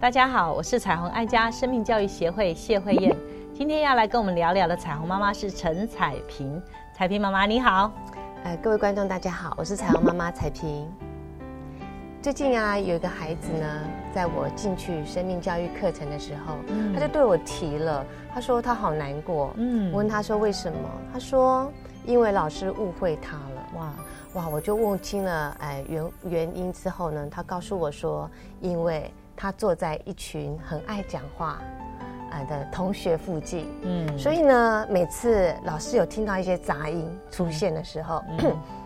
大家好，我是彩虹爱家生命教育协会谢慧燕。今天要来跟我们聊聊的彩虹妈妈是陈彩萍。彩萍妈妈你好，呃，各位观众大家好，我是彩虹妈妈彩萍。最近啊，有一个孩子呢，在我进去生命教育课程的时候，他就对我提了，他说他好难过。嗯，我问他说为什么？他说因为老师误会他了。哇哇，我就问清了哎原原因之后呢，他告诉我说，因为。他坐在一群很爱讲话，呃的同学附近，嗯，所以呢，每次老师有听到一些杂音出现的时候，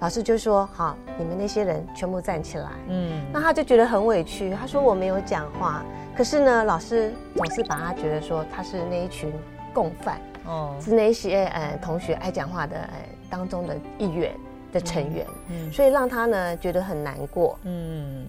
老师就说：“好，你们那些人全部站起来。”嗯，那他就觉得很委屈，他说：“我没有讲话，可是呢，老师总是把他觉得说他是那一群共犯，哦，是那些呃同学爱讲话的呃当中的一员的成员，嗯，所以让他呢觉得很难过，嗯。”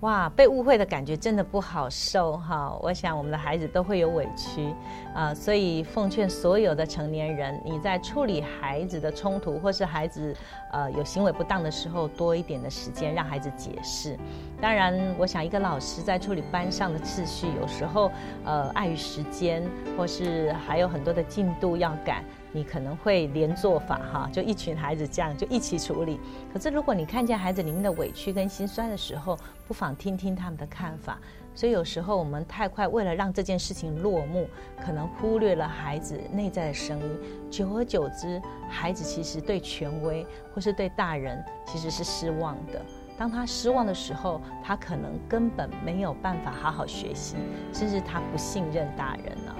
哇，被误会的感觉真的不好受哈！我想我们的孩子都会有委屈啊，所以奉劝所有的成年人，你在处理孩子的冲突或是孩子呃有行为不当的时候，多一点的时间让孩子解释。当然，我想一个老师在处理班上的秩序，有时候呃碍于时间，或是还有很多的进度要赶。你可能会连做法哈，就一群孩子这样就一起处理。可是如果你看见孩子里面的委屈跟心酸的时候，不妨听听他们的看法。所以有时候我们太快为了让这件事情落幕，可能忽略了孩子内在的声音。久而久之，孩子其实对权威或是对大人其实是失望的。当他失望的时候，他可能根本没有办法好好学习，甚至他不信任大人了。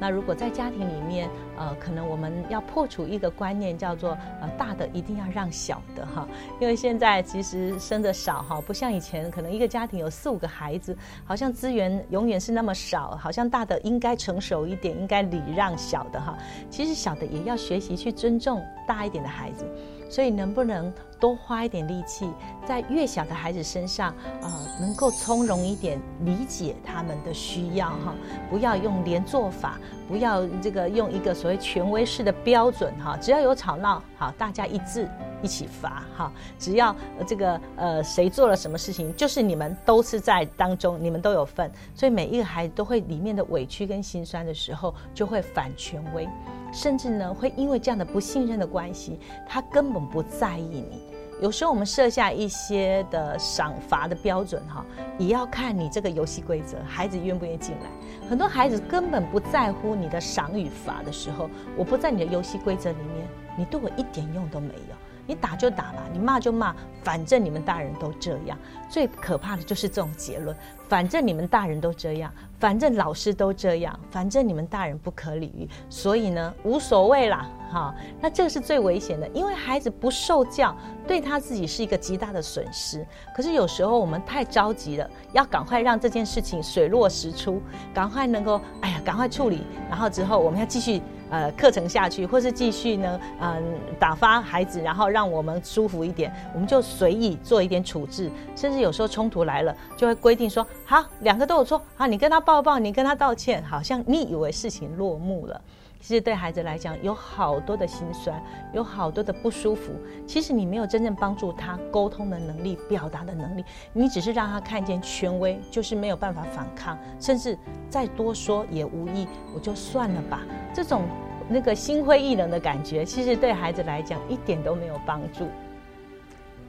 那如果在家庭里面，呃，可能我们要破除一个观念，叫做呃大的一定要让小的哈，因为现在其实生的少哈，不像以前，可能一个家庭有四五个孩子，好像资源永远是那么少，好像大的应该成熟一点，应该礼让小的哈，其实小的也要学习去尊重大一点的孩子。所以能不能多花一点力气，在越小的孩子身上，呃，能够从容一点，理解他们的需要哈，不要用连坐法，不要这个用一个所谓权威式的标准哈，只要有吵闹，好，大家一致一起罚哈，只要这个呃谁做了什么事情，就是你们都是在当中，你们都有份，所以每一个孩子都会里面的委屈跟心酸的时候，就会反权威。甚至呢，会因为这样的不信任的关系，他根本不在意你。有时候我们设下一些的赏罚的标准，哈，也要看你这个游戏规则，孩子愿不愿意进来。很多孩子根本不在乎你的赏与罚的时候，我不在你的游戏规则里面，你对我一点用都没有。你打就打吧，你骂就骂，反正你们大人都这样。最可怕的就是这种结论，反正你们大人都这样，反正老师都这样，反正你们大人不可理喻，所以呢无所谓啦，哈。那这个是最危险的，因为孩子不受教，对他自己是一个极大的损失。可是有时候我们太着急了，要赶快让这件事情水落石出，赶快能够，哎呀，赶快处理，然后之后我们要继续。呃，课程下去，或是继续呢？嗯，打发孩子，然后让我们舒服一点，我们就随意做一点处置，甚至有时候冲突来了，就会规定说：好，两个都有错，啊，你跟他抱抱，你跟他道歉，好像你以为事情落幕了。其实对孩子来讲，有好多的心酸，有好多的不舒服。其实你没有真正帮助他沟通的能力、表达的能力，你只是让他看见权威就是没有办法反抗，甚至再多说也无益，我就算了吧。这种那个心灰意冷的感觉，其实对孩子来讲一点都没有帮助。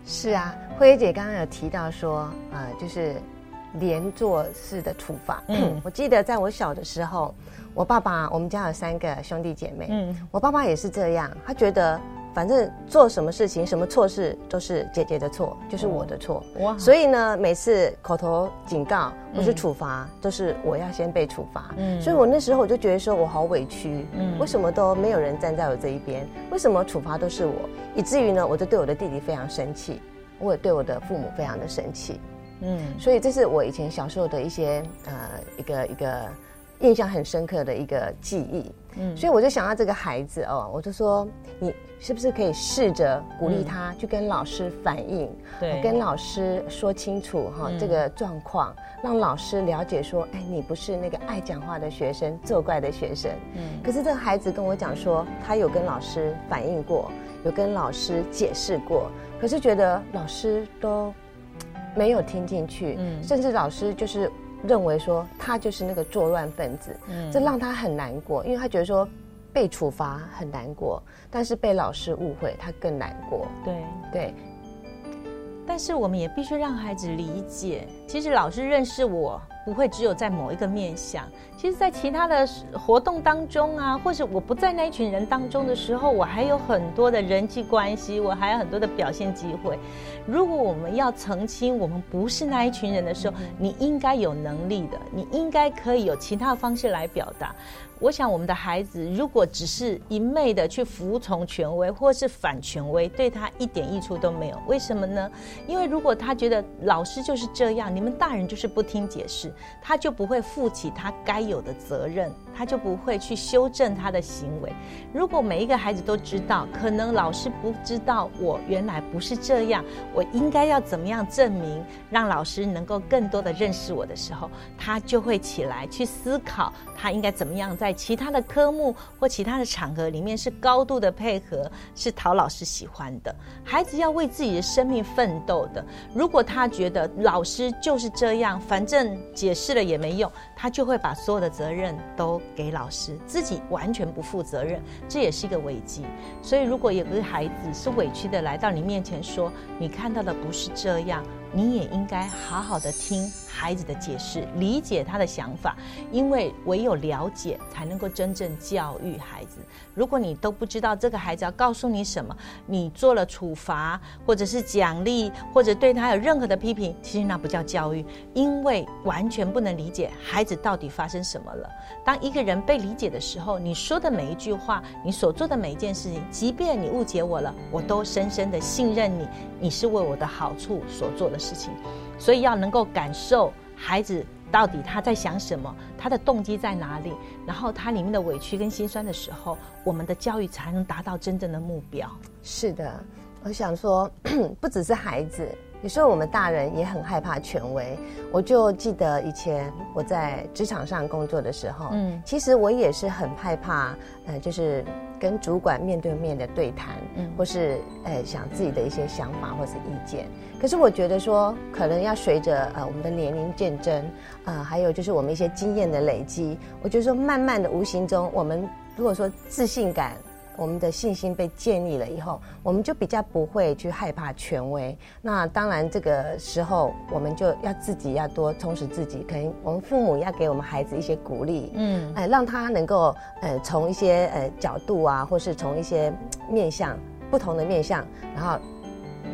是啊，慧姐刚刚有提到说，呃，就是连坐式的处罚。嗯，我记得在我小的时候。我爸爸，我们家有三个兄弟姐妹。嗯，我爸爸也是这样，他觉得反正做什么事情、什么错事都是姐姐的错，就是我的错。哇！所以呢，每次口头警告或是处罚，都是我要先被处罚。嗯，所以我那时候我就觉得说我好委屈。嗯，为什么都没有人站在我这一边？为什么处罚都是我？以至于呢，我就对我的弟弟非常生气，我也对我的父母非常的生气。嗯，所以这是我以前小时候的一些呃一个一个。印象很深刻的一个记忆。嗯，所以我就想到这个孩子哦，我就说你是不是可以试着鼓励他去跟老师反映，对，跟老师说清楚哈这个状况，让老师了解说，哎，你不是那个爱讲话的学生，作怪的学生。嗯，可是这个孩子跟我讲说，他有跟老师反映过，有跟老师解释过，可是觉得老师都没有听进去，嗯，甚至老师就是。认为说他就是那个作乱分子，这让他很难过，因为他觉得说被处罚很难过，但是被老师误会他更难过。对对，但是我们也必须让孩子理解，其实老师认识我。不会只有在某一个面向，其实，在其他的活动当中啊，或者我不在那一群人当中的时候，我还有很多的人际关系，我还有很多的表现机会。如果我们要澄清我们不是那一群人的时候，你应该有能力的，你应该可以有其他的方式来表达。我想，我们的孩子如果只是一昧的去服从权威，或是反权威，对他一点益处都没有。为什么呢？因为如果他觉得老师就是这样，你们大人就是不听解释，他就不会负起他该有的责任。他就不会去修正他的行为。如果每一个孩子都知道，可能老师不知道我原来不是这样，我应该要怎么样证明，让老师能够更多的认识我的时候，他就会起来去思考，他应该怎么样在其他的科目或其他的场合里面是高度的配合，是讨老师喜欢的。孩子要为自己的生命奋斗的。如果他觉得老师就是这样，反正解释了也没用，他就会把所有的责任都。给老师自己完全不负责任，这也是一个危机。所以，如果有个孩子是委屈的来到你面前说：“你看到的不是这样。”你也应该好好的听孩子的解释，理解他的想法，因为唯有了解，才能够真正教育孩子。如果你都不知道这个孩子要告诉你什么，你做了处罚，或者是奖励，或者对他有任何的批评，其实那不叫教育，因为完全不能理解孩子到底发生什么了。当一个人被理解的时候，你说的每一句话，你所做的每一件事情，即便你误解我了，我都深深的信任你，你是为我的好处所做的。事情，所以要能够感受孩子到底他在想什么，他的动机在哪里，然后他里面的委屈跟心酸的时候，我们的教育才能达到真正的目标。是的，我想说，不只是孩子。有时候我们大人也很害怕权威。我就记得以前我在职场上工作的时候，嗯，其实我也是很害怕，呃，就是跟主管面对面的对谈，嗯，或是呃想自己的一些想法或是意见。可是我觉得说，可能要随着呃我们的年龄渐增，呃，还有就是我们一些经验的累积，我觉得说慢慢的无形中，我们如果说自信感。我们的信心被建立了以后，我们就比较不会去害怕权威。那当然，这个时候我们就要自己要多充实自己。可能我们父母要给我们孩子一些鼓励，嗯，哎，让他能够呃从一些呃角度啊，或是从一些面向不同的面向，然后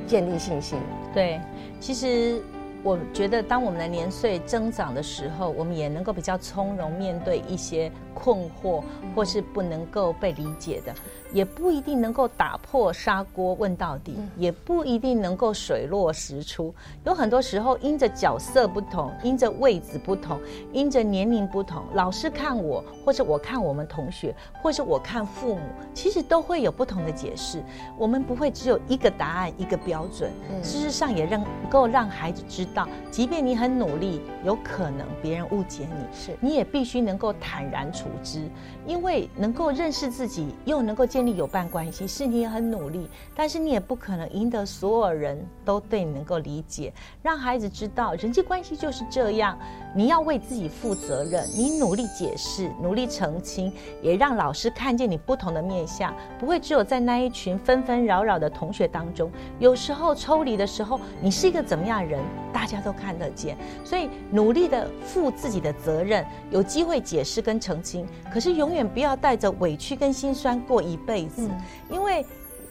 建立信心。对，其实。我觉得，当我们的年岁增长的时候，我们也能够比较从容面对一些困惑，或是不能够被理解的。也不一定能够打破砂锅问到底，也不一定能够水落石出。有很多时候，因着角色不同，因着位置不同，因着年龄不同，老师看我，或者我看我们同学，或者我看父母，其实都会有不同的解释。我们不会只有一个答案，一个标准。事实上，也让够让孩子知道，即便你很努力，有可能别人误解你，是你也必须能够坦然处之，因为能够认识自己，又能够建。立友伴关系，是你也很努力，但是你也不可能赢得所有人都对你能够理解。让孩子知道人际关系就是这样，你要为自己负责任。你努力解释，努力澄清，也让老师看见你不同的面相，不会只有在那一群纷纷扰扰的同学当中。有时候抽离的时候，你是一个怎么样人，大家都看得见。所以努力的负自己的责任，有机会解释跟澄清，可是永远不要带着委屈跟心酸过一辈。辈子，因为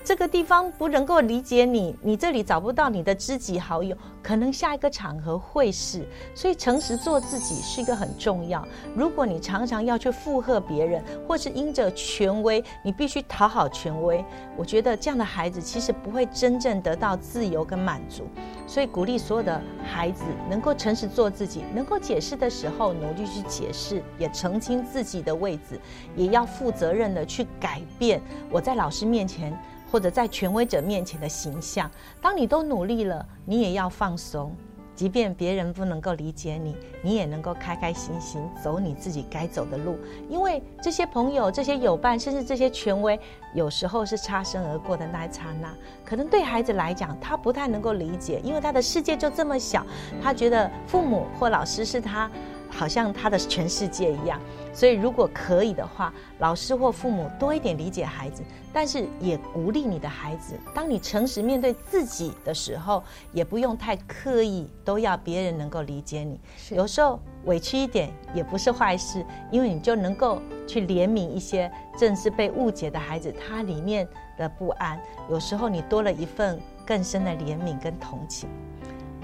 这个地方不能够理解你，你这里找不到你的知己好友，可能下一个场合会是。所以诚实做自己是一个很重要。如果你常常要去附和别人，或是因着权威，你必须讨好权威，我觉得这样的孩子其实不会真正得到自由跟满足。所以鼓励所有的孩子能够诚实做自己，能够解释的时候努力去解释，也澄清自己的位置，也要负责任的去改变我在老师面前。或者在权威者面前的形象，当你都努力了，你也要放松。即便别人不能够理解你，你也能够开开心心走你自己该走的路。因为这些朋友、这些友伴，甚至这些权威，有时候是擦身而过的那一刹那，可能对孩子来讲，他不太能够理解，因为他的世界就这么小，他觉得父母或老师是他。好像他的全世界一样，所以如果可以的话，老师或父母多一点理解孩子，但是也鼓励你的孩子。当你诚实面对自己的时候，也不用太刻意，都要别人能够理解你。有时候委屈一点也不是坏事，因为你就能够去怜悯一些正是被误解的孩子，他里面的不安。有时候你多了一份更深的怜悯跟同情。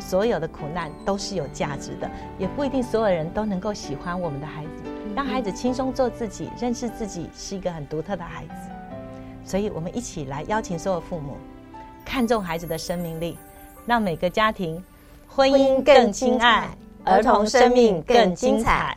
所有的苦难都是有价值的，也不一定所有人都能够喜欢我们的孩子。让孩子轻松做自己，认识自己是一个很独特的孩子。所以，我们一起来邀请所有父母，看重孩子的生命力，让每个家庭婚姻更亲爱，儿童生命更精彩。